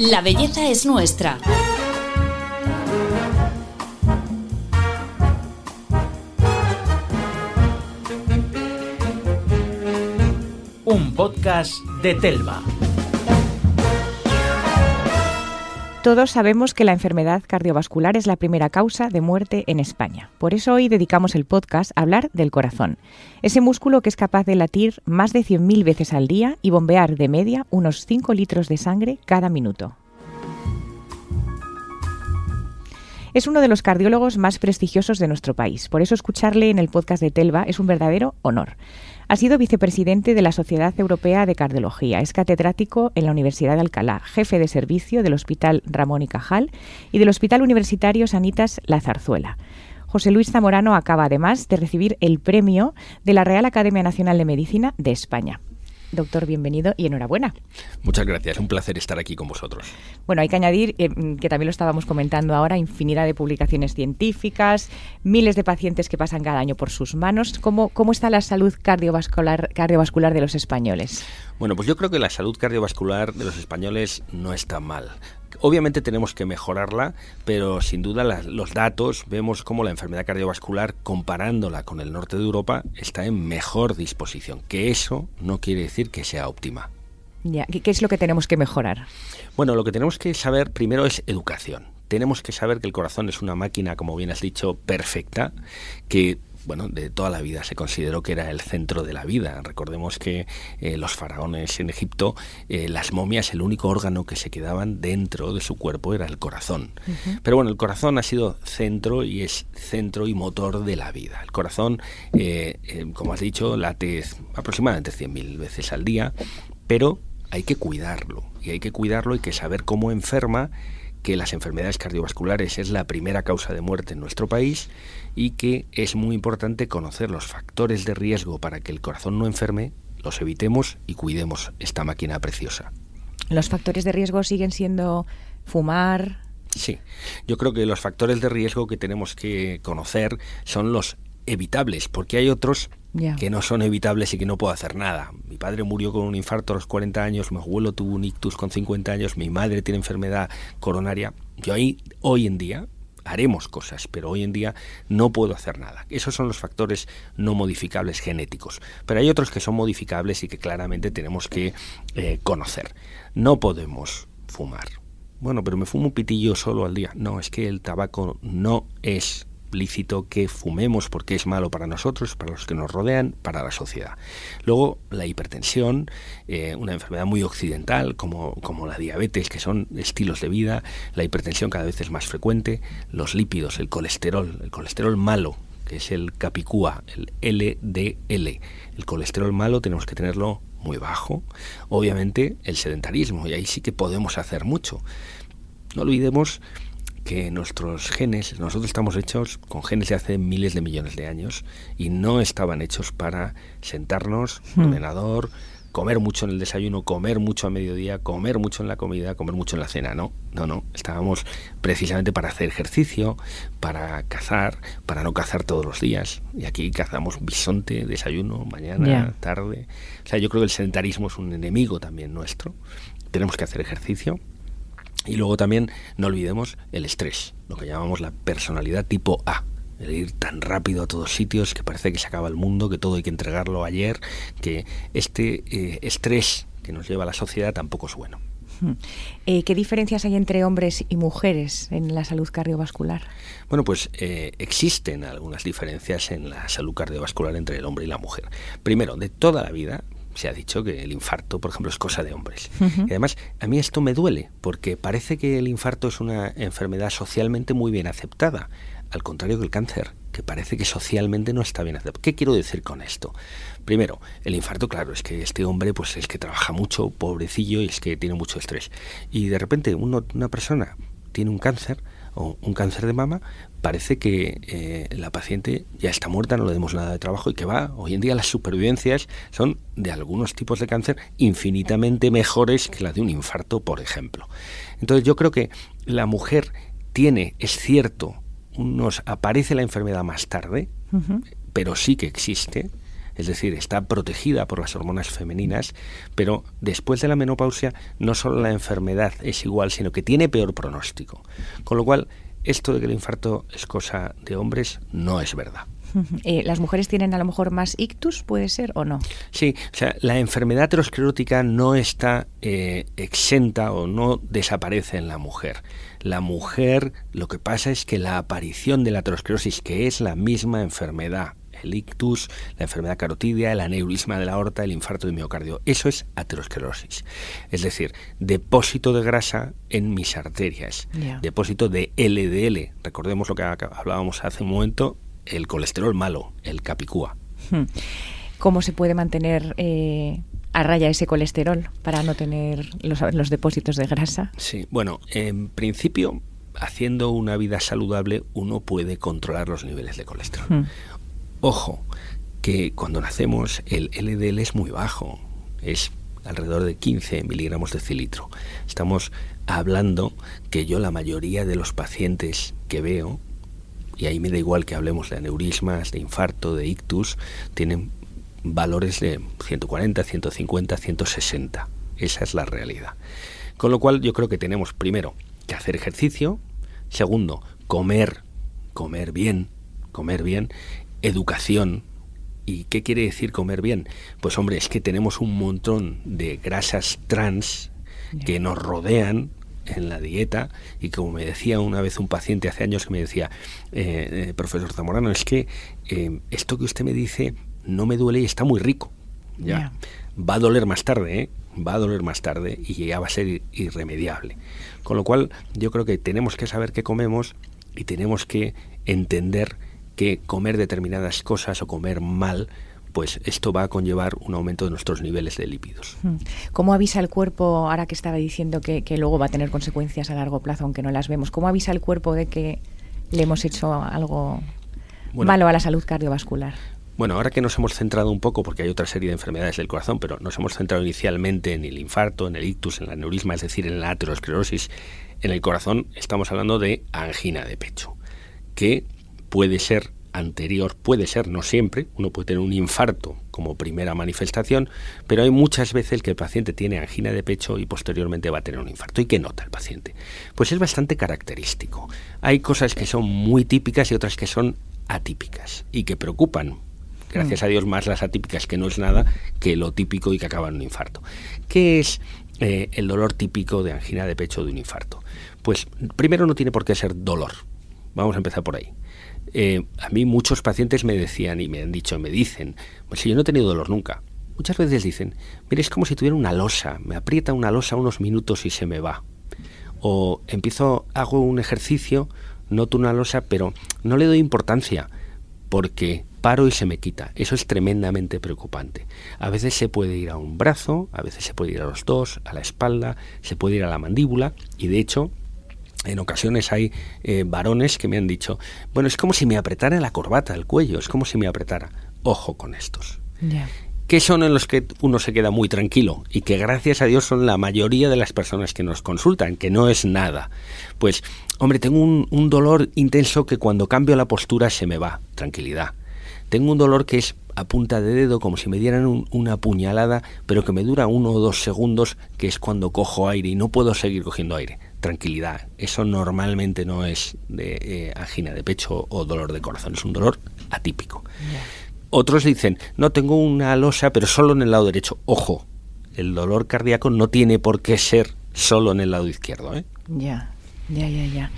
La belleza es nuestra. Un podcast de Telva. Todos sabemos que la enfermedad cardiovascular es la primera causa de muerte en España. Por eso hoy dedicamos el podcast a hablar del corazón, ese músculo que es capaz de latir más de 100.000 veces al día y bombear de media unos 5 litros de sangre cada minuto. Es uno de los cardiólogos más prestigiosos de nuestro país, por eso escucharle en el podcast de Telva es un verdadero honor. Ha sido vicepresidente de la Sociedad Europea de Cardiología, es catedrático en la Universidad de Alcalá, jefe de servicio del Hospital Ramón y Cajal y del Hospital Universitario Sanitas La Zarzuela. José Luis Zamorano acaba además de recibir el premio de la Real Academia Nacional de Medicina de España. Doctor, bienvenido y enhorabuena. Muchas gracias, un placer estar aquí con vosotros. Bueno, hay que añadir, eh, que también lo estábamos comentando ahora, infinidad de publicaciones científicas, miles de pacientes que pasan cada año por sus manos. ¿Cómo, cómo está la salud cardiovascular, cardiovascular de los españoles? Bueno, pues yo creo que la salud cardiovascular de los españoles no está mal. Obviamente tenemos que mejorarla, pero sin duda los datos vemos como la enfermedad cardiovascular, comparándola con el norte de Europa, está en mejor disposición. Que eso no quiere decir que sea óptima. Ya, ¿Qué es lo que tenemos que mejorar? Bueno, lo que tenemos que saber primero es educación. Tenemos que saber que el corazón es una máquina, como bien has dicho, perfecta, que bueno, de toda la vida se consideró que era el centro de la vida. Recordemos que eh, los faraones en Egipto, eh, las momias, el único órgano que se quedaban dentro de su cuerpo era el corazón. Pero bueno, el corazón ha sido centro y es centro y motor de la vida. El corazón, eh, como has dicho, late aproximadamente 100.000 veces al día, pero hay que cuidarlo. Y hay que cuidarlo, y que saber cómo enferma que las enfermedades cardiovasculares es la primera causa de muerte en nuestro país y que es muy importante conocer los factores de riesgo para que el corazón no enferme, los evitemos y cuidemos esta máquina preciosa. ¿Los factores de riesgo siguen siendo fumar? Sí, yo creo que los factores de riesgo que tenemos que conocer son los evitables, porque hay otros que no son evitables y que no puedo hacer nada. Mi padre murió con un infarto a los 40 años, mi abuelo tuvo un ictus con 50 años, mi madre tiene enfermedad coronaria. Yo hoy en día, haremos cosas, pero hoy en día no puedo hacer nada. Esos son los factores no modificables genéticos. Pero hay otros que son modificables y que claramente tenemos que eh, conocer. No podemos fumar. Bueno, pero me fumo un pitillo solo al día. No, es que el tabaco no es lícito que fumemos porque es malo para nosotros, para los que nos rodean, para la sociedad. Luego, la hipertensión, eh, una enfermedad muy occidental como, como la diabetes, que son estilos de vida, la hipertensión cada vez es más frecuente, los lípidos, el colesterol, el colesterol malo, que es el capicúa, el LDL. El colesterol malo tenemos que tenerlo muy bajo. Obviamente, el sedentarismo, y ahí sí que podemos hacer mucho. No olvidemos que nuestros genes, nosotros estamos hechos con genes de hace miles de millones de años y no estaban hechos para sentarnos, hmm. ordenador, comer mucho en el desayuno, comer mucho a mediodía, comer mucho en la comida, comer mucho en la cena. No, no, no. Estábamos precisamente para hacer ejercicio, para cazar, para no cazar todos los días. Y aquí cazamos bisonte, desayuno, mañana, tarde. O sea, yo creo que el sedentarismo es un enemigo también nuestro. Tenemos que hacer ejercicio y luego también no olvidemos el estrés, lo que llamamos la personalidad tipo A. El ir tan rápido a todos sitios que parece que se acaba el mundo, que todo hay que entregarlo ayer, que este eh, estrés que nos lleva a la sociedad tampoco es bueno. Hmm. Eh, ¿Qué diferencias hay entre hombres y mujeres en la salud cardiovascular? Bueno, pues eh, existen algunas diferencias en la salud cardiovascular entre el hombre y la mujer. Primero, de toda la vida, se ha dicho que el infarto, por ejemplo, es cosa de hombres. Y además, a mí esto me duele, porque parece que el infarto es una enfermedad socialmente muy bien aceptada, al contrario que el cáncer, que parece que socialmente no está bien aceptado. ¿Qué quiero decir con esto? Primero, el infarto, claro, es que este hombre pues es que trabaja mucho, pobrecillo, y es que tiene mucho estrés. Y de repente uno, una persona tiene un cáncer, o un cáncer de mama, parece que eh, la paciente ya está muerta, no le demos nada de trabajo y que va. Hoy en día las supervivencias son de algunos tipos de cáncer infinitamente mejores que la de un infarto, por ejemplo. Entonces yo creo que la mujer tiene, es cierto, unos aparece la enfermedad más tarde, pero sí que existe. es decir, está protegida por las hormonas femeninas, pero después de la menopausia no solo la enfermedad es igual, sino que tiene peor pronóstico. Con lo cual, esto de que el infarto es cosa de hombres no es verdad. Eh, ¿Las mujeres tienen a lo mejor más ictus, puede ser o no? Sí, o sea, la enfermedad aterosclerótica no está eh, exenta o no desaparece en la mujer. La mujer, lo que pasa es que la aparición de la aterosclerosis, que es la misma enfermedad, el ictus, la enfermedad carotidia, el aneurisma de la aorta, el infarto de miocardio. Eso es aterosclerosis. Es decir, depósito de grasa en mis arterias, depósito de LDL. Recordemos lo que hablábamos hace un momento, el colesterol malo, el capicúa. Hmm. ¿Cómo se puede mantener eh, a raya ese colesterol para no tener los, depósitos de grasa? Sí, bueno, en principio, haciendo una vida saludable, uno puede controlar los niveles de colesterol. Hmm. Ojo, que cuando nacemos el LDL es muy bajo, es alrededor de 15 miligramos de cilitro. Estamos hablando que yo la mayoría de los pacientes que veo, y ahí me da igual que hablemos de aneurismas, de infarto, de ictus, tienen valores de 140, 150, 160. Esa es la realidad. Con lo cual yo creo que tenemos primero que hacer ejercicio, segundo, comer, comer bien, comer bien educación. ¿Y qué quiere decir comer bien? Pues hombre, es que tenemos un montón de grasas trans que nos rodean en la dieta y como me decía una vez un paciente hace años que me decía, eh, eh, profesor Zamorano, es que eh, esto que usted me dice no me duele y está muy rico. Ya. Va a doler más tarde, ¿eh? va a doler más tarde y ya va a ser irremediable. Con lo cual yo creo que tenemos que saber qué comemos y tenemos que entender que comer determinadas cosas o comer mal pues esto va a conllevar un aumento de nuestros niveles de lípidos. Hmm. ¿Cómo avisa el cuerpo, ahora que estaba diciendo que, luego va a tener consecuencias a largo plazo, aunque no las vemos, cómo avisa el cuerpo de que le hemos hecho algo malo a la salud cardiovascular? Bueno, ahora que nos hemos centrado un poco, porque hay otra serie de enfermedades del corazón, pero nos hemos centrado inicialmente en el infarto, en el ictus, en la aneurisma, es decir, en la aterosclerosis, en el corazón estamos hablando de angina de pecho, que puede ser anterior, puede ser, no siempre, uno puede tener un infarto como primera manifestación, pero hay muchas veces que el paciente tiene angina de pecho y posteriormente va a tener un infarto. ¿Y qué nota el paciente? Pues es bastante característico. Hay cosas que son muy típicas y otras que son atípicas y que preocupan. Gracias mm. a Dios más las atípicas que no es nada que lo típico y que acaba en un infarto. ¿Qué es eh, el dolor típico de angina de pecho de un infarto? Pues primero no tiene por qué ser dolor. Vamos a empezar por ahí. Eh, a mí muchos pacientes me decían y me han dicho, me dicen, pues si yo no he tenido dolor nunca. Muchas veces dicen, mire, es como si tuviera una losa, me aprieta una losa unos minutos y se me va. O empiezo, hago un ejercicio, noto una losa, pero no le doy importancia porque paro y se me quita. Eso es tremendamente preocupante. A veces se puede ir a un brazo, a veces se puede ir a los dos, a la espalda, se puede ir a la mandíbula y de hecho en ocasiones hay eh, varones que me han dicho, bueno, es como si me apretara la corbata, el cuello, es como si me apretara. Ojo con estos. ¿Qué son en los que uno se queda muy tranquilo y que gracias a Dios son la mayoría de las personas que nos consultan, que no es nada? Pues, hombre, tengo un, dolor intenso que cuando cambio la postura se me va, tranquilidad. Tengo un dolor que es a punta de dedo, como si me dieran una puñalada, pero que me dura uno o dos segundos, que es cuando cojo aire y no puedo seguir cogiendo aire tranquilidad. Eso normalmente no es de eh, angina de pecho o dolor de corazón, es un dolor atípico. Otros dicen, no tengo una losa, pero solo en el lado derecho. Ojo, el dolor cardíaco no tiene por qué ser solo en el lado izquierdo. ¿eh? Ya, ya, ya, ya.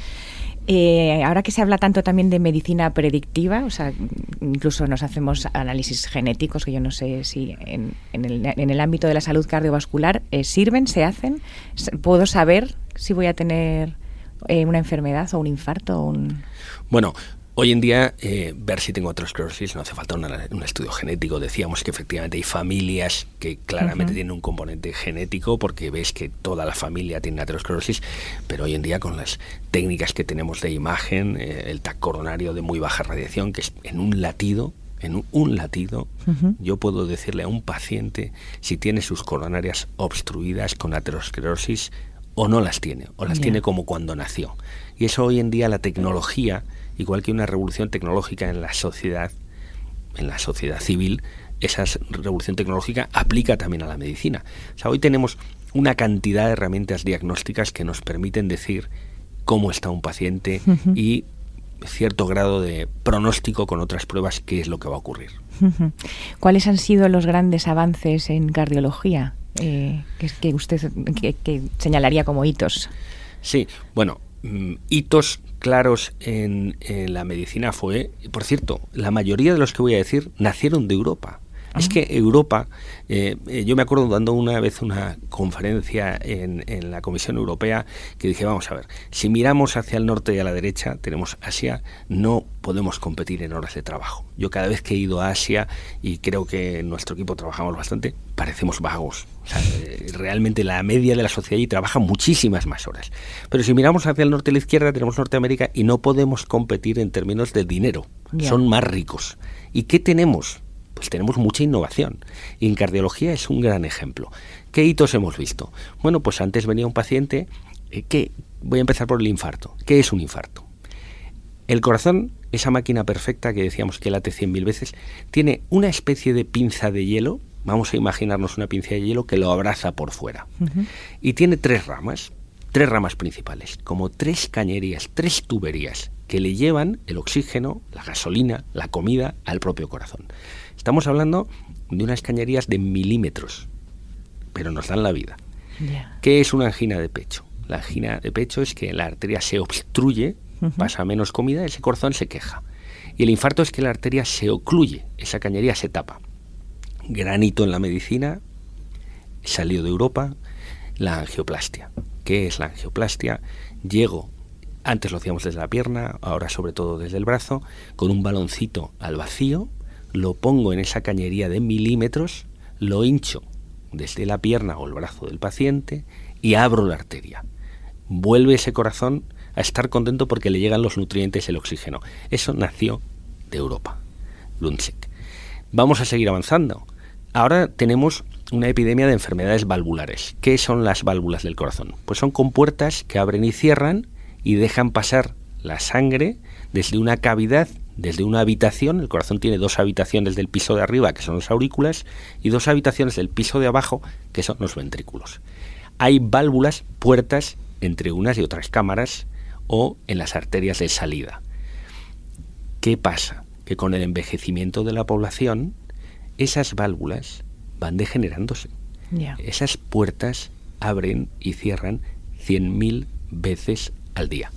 Eh, ahora que se habla tanto también de medicina predictiva, o sea, incluso nos hacemos análisis genéticos, que yo no sé si en, el, ámbito de la salud cardiovascular eh, sirven, se hacen. ¿Puedo saber si voy a tener eh, una enfermedad o un infarto? O un... Bueno, Hoy en día, eh, ver si tengo aterosclerosis no hace falta un estudio genético. Decíamos que efectivamente hay familias que claramente tienen un componente genético porque ves que toda la familia tiene aterosclerosis, pero hoy en día con las técnicas que tenemos de imagen, eh, el TAC coronario de muy baja radiación, que es en un latido, en un, latido, yo puedo decirle a un paciente si tiene sus coronarias obstruidas con aterosclerosis o no las tiene, o las tiene como cuando nació. Y eso hoy en día la tecnología igual que una revolución tecnológica en la sociedad, en la sociedad civil, esa revolución tecnológica aplica también a la medicina. O sea, hoy tenemos una cantidad de herramientas diagnósticas que nos permiten decir cómo está un paciente y cierto grado de pronóstico con otras pruebas qué es lo que va a ocurrir. ¿Cuáles han sido los grandes avances en cardiología eh, que, usted que, señalaría como hitos? Sí, bueno, mm, hitos claros en, en, la medicina fue, por cierto, la mayoría de los que voy a decir nacieron de Europa. Es que Europa, eh, eh, yo me acuerdo dando una vez una conferencia en, en, la Comisión Europea que dije, vamos a ver, si miramos hacia el norte y a la derecha, tenemos Asia, no podemos competir en horas de trabajo. Yo cada vez que he ido a Asia, y creo que en nuestro equipo trabajamos bastante, parecemos vagos. Eh, realmente la media de la sociedad allí trabaja muchísimas más horas. Pero si miramos hacia el norte y la izquierda, tenemos Norteamérica y no podemos competir en términos de dinero. Son más ricos. ¿Y qué tenemos? Pues tenemos mucha innovación. Y en cardiología es un gran ejemplo. ¿Qué hitos hemos visto? Bueno, pues antes venía un paciente eh, que, voy a empezar por el infarto. ¿Qué es un infarto? El corazón, esa máquina perfecta que decíamos que late 100.000 veces, tiene una especie de pinza de hielo, vamos a imaginarnos una pinza de hielo que lo abraza por fuera. Y tiene tres ramas, tres ramas principales, como tres cañerías, tres tuberías que le llevan el oxígeno, la gasolina, la comida al propio corazón. Estamos hablando de unas cañerías de milímetros, pero nos dan la vida. ¿Qué es una angina de pecho? La angina de pecho es que la arteria se obstruye, pasa menos comida, ese corazón se queja. Y el infarto es que la arteria se ocluye, esa cañería se tapa. Granito en la medicina, salió de Europa, la angioplastia. ¿Qué es la angioplastia? Llego, antes lo hacíamos desde la pierna, ahora sobre todo desde el brazo, con un baloncito al vacío, lo pongo en esa cañería de milímetros, lo hincho desde la pierna o el brazo del paciente y abro la arteria. Vuelve ese corazón a estar contento porque le llegan los nutrientes y el oxígeno. Eso nació de Europa, Lundsick. Vamos a seguir avanzando. Ahora tenemos una epidemia de enfermedades valvulares. ¿Qué son las válvulas del corazón? Pues son compuertas que abren y cierran y dejan pasar la sangre desde una cavidad desde una habitación, el corazón tiene dos habitaciones del piso de arriba, que son los aurículas, y dos habitaciones del piso de abajo, que son los ventrículos. Hay válvulas, puertas entre unas y otras cámaras o en las arterias de salida. ¿Qué pasa? Que con el envejecimiento de la población, esas válvulas van degenerándose. Esas puertas abren y cierran 100.000 veces al día.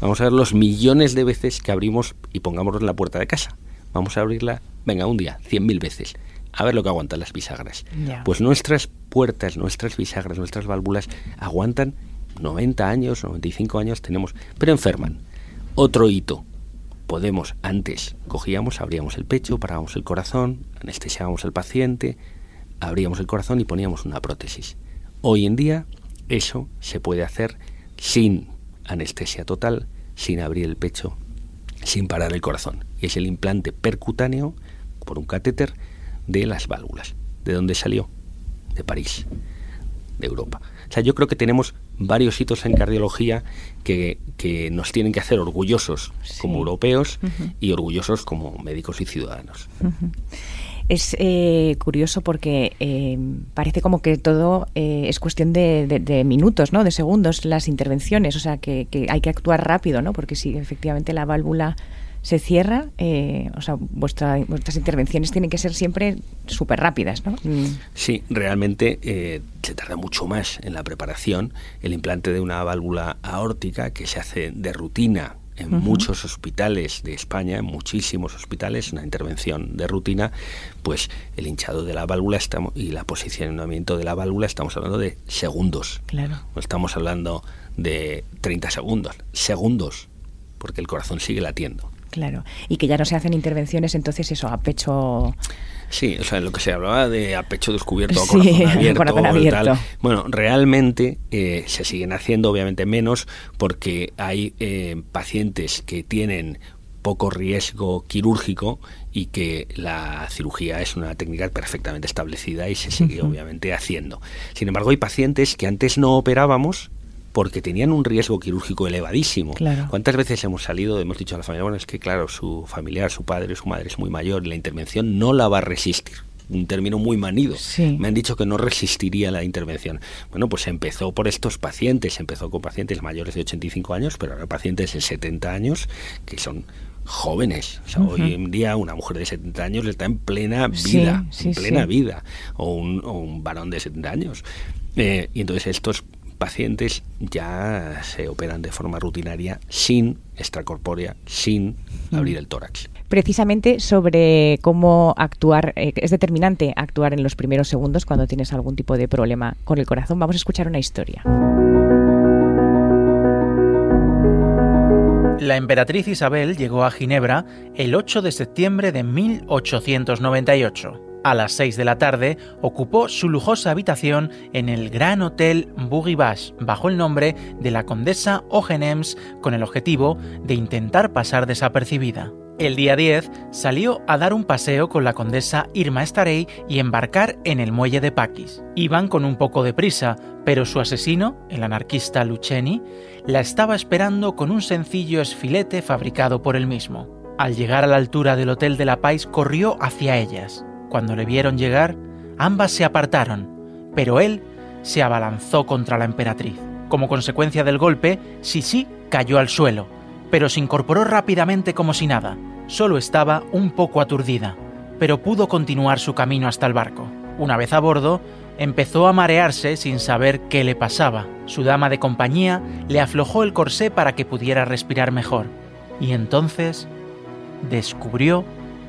Vamos a ver los millones de veces que abrimos y pongámoslo en la puerta de casa. Vamos a abrirla, venga, un día, cien mil veces. A ver lo que aguantan las bisagras. Pues nuestras puertas, nuestras bisagras, nuestras válvulas aguantan 90 años, 95 años tenemos, pero enferman. Otro hito. Podemos, antes cogíamos, abríamos el pecho, parábamos el corazón, anestesiábamos al paciente, abríamos el corazón y poníamos una prótesis. Hoy en día eso se puede hacer sin anestesia total, sin abrir el pecho, sin parar el corazón. Y es el implante percutáneo por un catéter de las válvulas. ¿De dónde salió? De París, de Europa. O sea, yo creo que tenemos varios hitos en cardiología que, nos tienen que hacer orgullosos como europeos y orgullosos como médicos y ciudadanos. Es eh, curioso porque eh, parece como que todo eh, es cuestión de, minutos, ¿no? De segundos las intervenciones, o sea que, hay que actuar rápido, ¿no? Porque si efectivamente la válvula se cierra, o sea, vuestras intervenciones tienen que ser siempre súper rápidas, ¿no? Mm. Sí, realmente se tarda mucho más en la preparación. El implante de una válvula aórtica que se hace de rutina en muchos hospitales de España, en muchísimos hospitales, una intervención de rutina, pues el hinchado de la válvula estamos, y el posicionamiento de la válvula estamos hablando de segundos. Claro. No estamos hablando de 30 segundos, segundos, porque el corazón sigue latiendo. Claro, y que ya no se hacen intervenciones entonces eso a pecho Sí, o sea, lo que se hablaba de a pecho descubierto, a corazón abierto. Bueno, realmente eh, se siguen haciendo, obviamente menos, porque hay eh, pacientes que tienen poco riesgo quirúrgico y que la cirugía es una técnica perfectamente establecida y se sigue obviamente haciendo. Sin embargo, hay pacientes que antes no operábamos porque tenían un riesgo quirúrgico elevadísimo. ¿Cuántas veces hemos salido, hemos dicho a la familia, bueno, es que claro, su familiar, su padre, su madre es muy mayor y la intervención no la va a resistir? un término muy manido. Me han dicho que no resistiría la intervención. Bueno, pues empezó por estos pacientes, empezó con pacientes mayores de 85 años, pero ahora pacientes de 70 años, que son jóvenes. Hoy en día una mujer de 70 años está en plena vida, en plena vida, o un, o un, varón de 70 años. Eh, y entonces estos pacientes ya se operan de forma rutinaria sin extracorpórea, sin abrir el tórax. Precisamente sobre cómo actuar, eh, es determinante actuar en los primeros segundos cuando tienes algún tipo de problema con el corazón. Vamos a escuchar una historia. La emperatriz Isabel llegó a Ginebra el 8 de septiembre de 1898 a las 6 de la tarde ocupó su lujosa habitación en el Gran Hotel Bougivache bajo el nombre de la condesa Ogenems con el objetivo de intentar pasar desapercibida. El día 10 salió a dar un paseo con la condesa Irma Starey y embarcar en el muelle de Paquis. Iban con un poco de prisa, pero su asesino, el anarquista Lucheni, la estaba esperando con un sencillo esfilete fabricado por él mismo. Al llegar a la altura del Hotel de la Pais corrió hacia ellas. Cuando le vieron llegar, ambas se apartaron, pero él se abalanzó contra la emperatriz. Como consecuencia del golpe, Sisi cayó al suelo, pero se incorporó rápidamente como si nada. Solo estaba un poco aturdida, pero pudo continuar su camino hasta el barco. Una vez a bordo, empezó a marearse sin saber qué le pasaba. Su dama de compañía le aflojó el corsé para que pudiera respirar mejor. Y entonces descubrió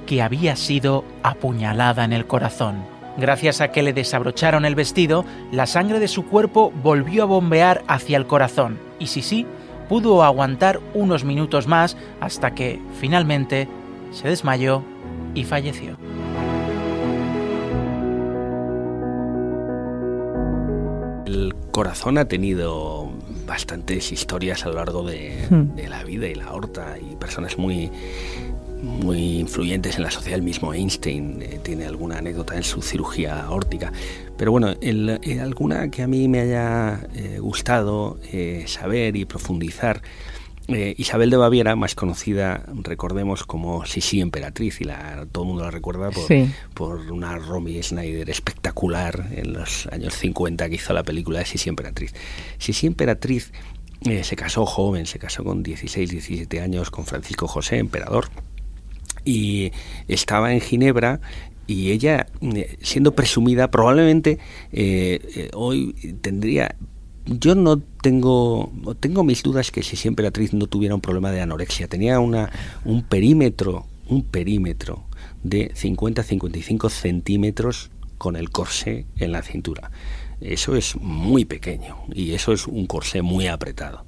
que había sido apuñalada en el corazón. Gracias a que le desabrocharon el vestido, la sangre de su cuerpo volvió a bombear hacia el corazón, y Sisi pudo aguantar unos minutos más hasta que, finalmente, se desmayó y falleció. El corazón ha tenido bastantes historias a lo largo de, hmm. de la vida y la aorta y personas muy muy influyentes en la sociedad. El mismo Einstein eh, tiene alguna anécdota en su cirugía órtica. Pero bueno, el, eh, alguna que a mí me haya eh, gustado saber y profundizar. Isabel de Baviera, más conocida, recordemos, como Sisi Emperatriz, y la, todo el mundo la recuerda por, por una Romy Schneider espectacular en los años 50 que hizo la película de Sisi Emperatriz. Sisi Emperatriz se casó joven, se casó con 16, 17 años con Francisco José, emperador y estaba en Ginebra y ella, eh, siendo presumida, probablemente eh, eh, hoy tendría... Yo no tengo, tengo mis dudas que si siempre actriz no tuviera un problema de anorexia, tenía una, un perímetro, un perímetro de 50-55 centímetros con el corsé en la cintura. Eso es muy pequeño y eso es un corsé muy apretado.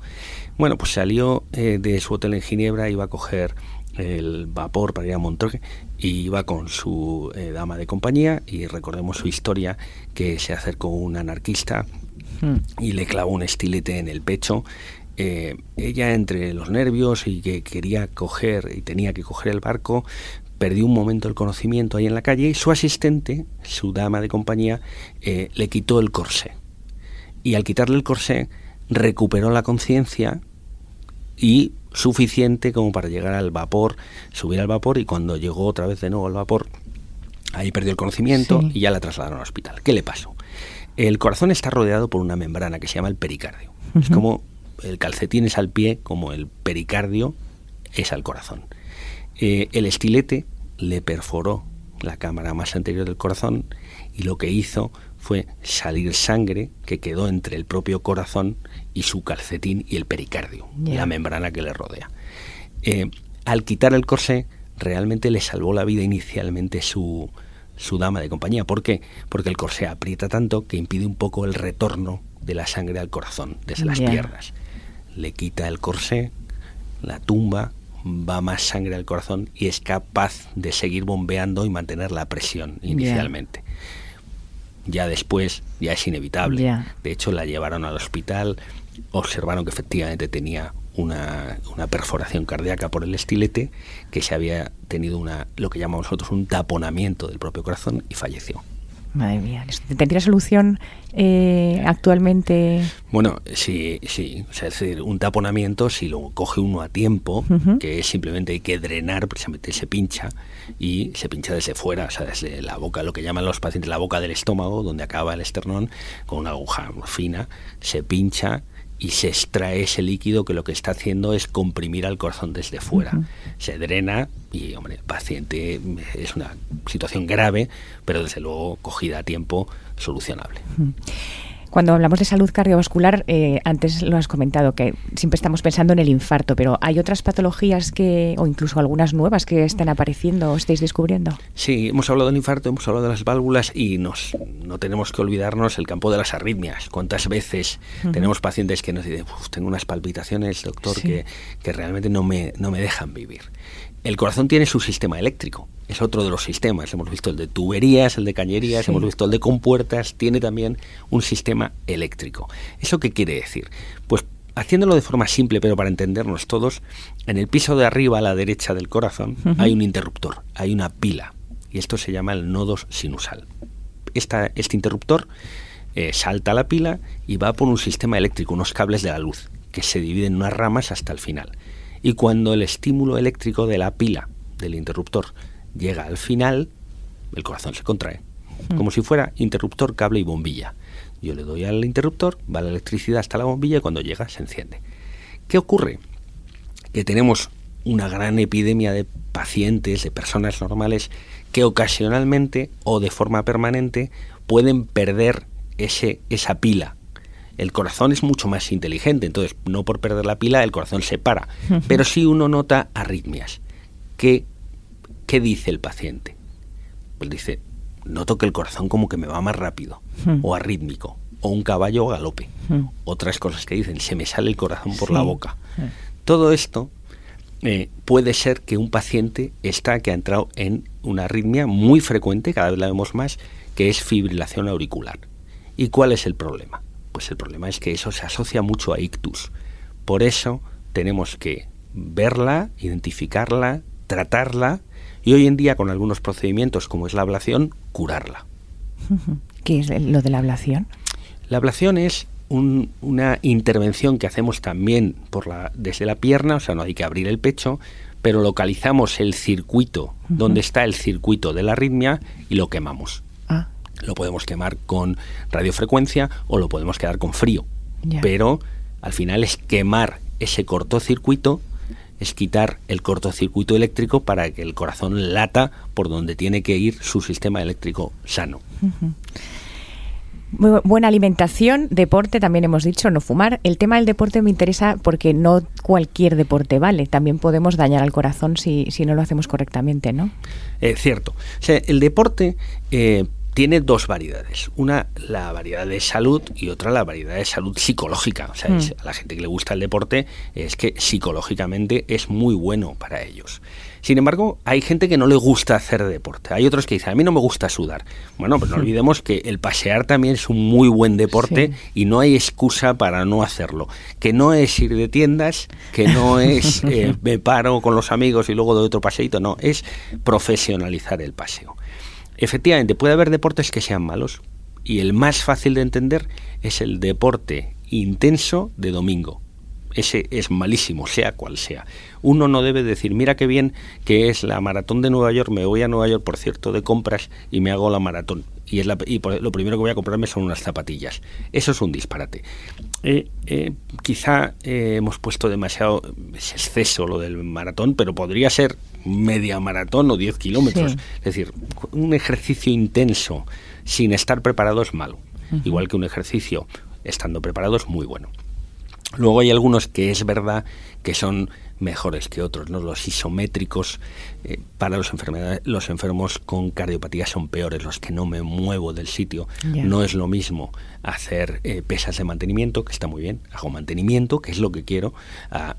Bueno, pues salió de su hotel en Ginebra, iba a coger el vapor para ir a Montreux y iba con su eh, dama de compañía y recordemos su historia que se acercó un anarquista y le clavó un estilete en el pecho. Eh, ella entre los nervios y que quería coger y tenía que coger el barco, perdió un momento el conocimiento ahí en la calle y su asistente, su dama de compañía, eh, le quitó el corsé. Y al quitarle el corsé, recuperó la conciencia y suficiente como para llegar al vapor, subir al vapor y cuando llegó otra vez de nuevo al vapor, ahí perdió el conocimiento y ya la trasladaron al hospital. ¿Qué le pasó? El corazón está rodeado por una membrana que se llama el pericardio. Es como el calcetín es al pie, como el pericardio es al corazón. Eh, el estilete le perforó la cámara más anterior del corazón y lo que hizo fue salir sangre que quedó entre el propio corazón y su calcetín y el pericardio, la membrana que le rodea. Eh, al quitar el corsé, realmente le salvó la vida inicialmente su, su dama de compañía. ¿Por qué? Porque el corsé aprieta tanto que impide un poco el retorno de la sangre al corazón desde las piernas. Le quita el corsé, la tumba, va más sangre al corazón y es capaz de seguir bombeando y mantener la presión inicialmente ya después ya es inevitable. De hecho, la llevaron al hospital, observaron que efectivamente tenía una, una, perforación cardíaca por el estilete, que se había tenido una, lo que llamamos nosotros un taponamiento del propio corazón y falleció. Madre mía, ¿tendría solución eh, actualmente? Bueno, sí, sí. O sea, es decir, un taponamiento, si lo coge uno a tiempo, que es simplemente hay que drenar, precisamente se pincha y se pincha desde fuera, o sea, desde la boca, lo que llaman los pacientes la boca del estómago, donde acaba el esternón, con una aguja fina, se pincha y se extrae ese líquido que lo que está haciendo es comprimir al corazón desde fuera. Se drena y, hombre, el paciente es una situación grave, pero desde luego cogida a tiempo solucionable. Cuando hablamos de salud cardiovascular, eh, antes lo has comentado, que siempre estamos pensando en el infarto, pero ¿hay otras patologías que, o incluso algunas nuevas que están apareciendo o estáis descubriendo? Sí, hemos hablado del infarto, hemos hablado de las válvulas y nos, no tenemos que olvidarnos el campo de las arritmias. ¿Cuántas veces tenemos pacientes que nos dicen, tengo unas palpitaciones, doctor, que, que realmente no me, no me dejan vivir? El corazón tiene su sistema eléctrico, es otro de los sistemas. Hemos visto el de tuberías, el de cañerías, hemos visto el de compuertas, tiene también un sistema eléctrico. ¿Eso qué quiere decir? Pues haciéndolo de forma simple, pero para entendernos todos, en el piso de arriba a la derecha del corazón hay un interruptor, hay una pila, y esto se llama el nodo sinusal. Esta, este interruptor eh, salta a la pila y va por un sistema eléctrico, unos cables de la luz, que se dividen en unas ramas hasta el final y cuando el estímulo eléctrico de la pila del interruptor llega al final, el corazón se contrae, mm. como si fuera interruptor, cable y bombilla. Yo le doy al interruptor, va la electricidad hasta la bombilla y cuando llega se enciende. ¿Qué ocurre? Que tenemos una gran epidemia de pacientes, de personas normales, que ocasionalmente o de forma permanente pueden perder ese, esa pila el corazón es mucho más inteligente, entonces no por perder la pila el corazón se para, pero si uno nota arritmias. ¿Qué, ¿Qué dice el paciente? Pues dice, noto que el corazón como que me va más rápido, o arrítmico, o un caballo galope. Otras cosas que dicen, se me sale el corazón por la boca. Todo esto eh, puede ser que un paciente está que ha entrado en una arritmia muy frecuente, cada vez la vemos más, que es fibrilación auricular. ¿Y cuál es el problema? Pues el problema es que eso se asocia mucho a ictus. Por eso tenemos que verla, identificarla, tratarla y hoy en día con algunos procedimientos como es la ablación, curarla. ¿Qué es lo de la ablación? La ablación es una intervención que hacemos también por la, desde la pierna, o sea, no hay que abrir el pecho, pero localizamos el circuito, donde está el circuito de la arritmia y lo quemamos. Lo podemos quemar con radiofrecuencia o lo podemos quedar con frío. Pero al final es quemar ese cortocircuito, es quitar el cortocircuito eléctrico para que el corazón lata por donde tiene que ir su sistema eléctrico sano. buena alimentación, deporte, también hemos dicho, no fumar. El tema del deporte me interesa porque no cualquier deporte vale. También podemos dañar al corazón si, si no lo hacemos correctamente, ¿no? Es cierto. O sea, el deporte eh, tiene dos variedades. Una, la variedad de salud y otra, la variedad de salud psicológica. O sea, mm. a la gente que le gusta el deporte es que psicológicamente es muy bueno para ellos. Sin embargo, hay gente que no le gusta hacer deporte. Hay otros que dicen, a mí no me gusta sudar. Bueno, pues no olvidemos que el pasear también es un muy buen deporte y no hay excusa para no hacerlo. Que no es ir de tiendas, que no es eh, me paro con los amigos y luego doy otro paseito, no, es profesionalizar el paseo. Efectivamente, puede haber deportes que sean malos y el más fácil de entender es el deporte intenso de domingo. Ese es malísimo, sea cual sea. Uno no debe decir, mira qué bien que es la maratón de Nueva York, me voy a Nueva York, por cierto, de compras y me hago la maratón. Y, es la, y lo primero que voy a comprarme son unas zapatillas. Eso es un disparate. Eh, eh, quizá eh, hemos puesto demasiado exceso lo del maratón, pero podría ser media maratón o 10 kilómetros. Es decir, un ejercicio intenso sin estar preparado es malo, igual que un ejercicio estando preparado es muy bueno. Luego hay algunos que es verdad que son mejores que otros, ¿no? Los isométricos eh, para los enfermedades, los enfermos con cardiopatía son peores, los que no me muevo del sitio. No es lo mismo hacer eh, pesas de mantenimiento, que está muy bien, hago mantenimiento, que es lo que quiero,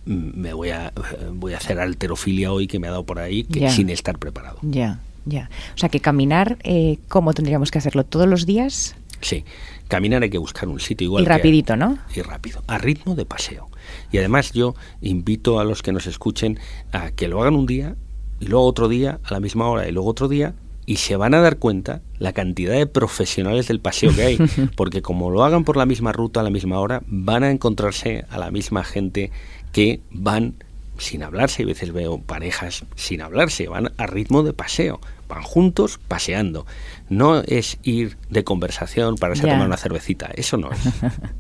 mm, me voy a voy a hacer alterofilia hoy que me ha dado por ahí, que sin estar preparado. Ya, ya. O sea que caminar, eh, ¿cómo tendríamos que hacerlo? ¿Todos los días? Sí, caminar hay que buscar un sitio igual. Y rapidito, ¿no? Y rápido, a ritmo de paseo. Y además yo invito a los que nos escuchen a que lo hagan un día y luego otro día a la misma hora y luego otro día y se van a dar cuenta la cantidad de profesionales del paseo que hay, porque como lo hagan por la misma ruta a la misma hora, van a encontrarse a la misma gente que van sin hablarse, y a veces veo parejas sin hablarse, van a ritmo de paseo, van juntos paseando. No es ir de conversación para irse a tomar una cervecita, eso no es.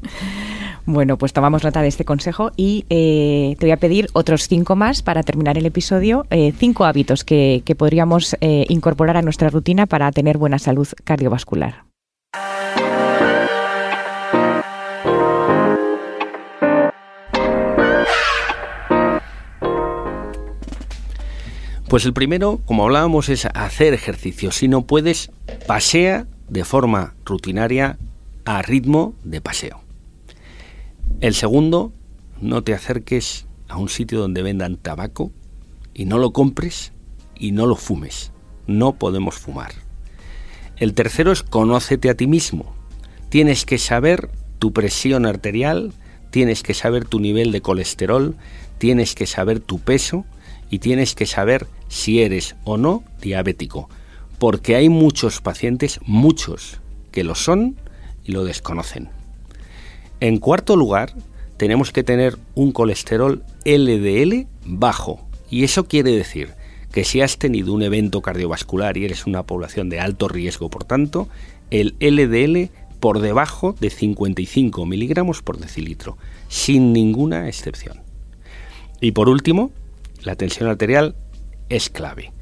bueno, pues tomamos nota de este consejo y eh, te voy a pedir otros cinco más para terminar el episodio, eh, cinco hábitos que, podríamos eh, incorporar a nuestra rutina para tener buena salud cardiovascular. Pues el primero, como hablábamos, es hacer ejercicio. Si no puedes, pasea de forma rutinaria a ritmo de paseo. El segundo, no te acerques a un sitio donde vendan tabaco y no lo compres y no lo fumes. No podemos fumar. El tercero es conócete a ti mismo. Tienes que saber tu presión arterial, tienes que saber tu nivel de colesterol, tienes que saber tu peso y tienes que saber si eres o no diabético, porque hay muchos pacientes, muchos, que lo son y lo desconocen. En cuarto lugar, tenemos que tener un colesterol LDL bajo, y eso quiere decir que si has tenido un evento cardiovascular y eres una población de alto riesgo, por tanto, el LDL por debajo de 55 miligramos por decilitro, sin ninguna excepción. Y por último, la tensión arterial es clave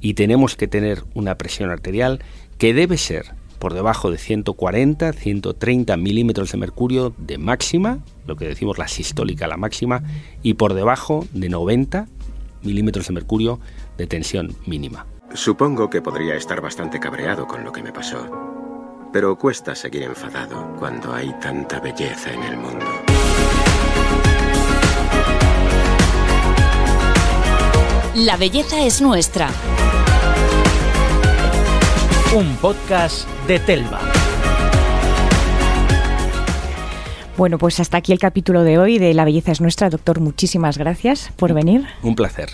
y tenemos que tener una presión arterial que debe ser por debajo de 140, 130 milímetros de mercurio de máxima, lo que decimos la sistólica, la máxima, y por debajo de 90 milímetros de mercurio de tensión mínima. Supongo que podría estar bastante cabreado con lo que me pasó, pero cuesta seguir enfadado cuando hay tanta belleza en el mundo. La belleza es nuestra. Un podcast de Telva. Bueno, pues hasta aquí el capítulo de hoy de La belleza es nuestra. Doctor, muchísimas gracias por venir. Un placer.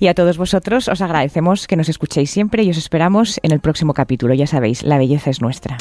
Y a todos vosotros os agradecemos que nos escuchéis siempre y os esperamos en el próximo capítulo. Ya sabéis, la belleza es nuestra.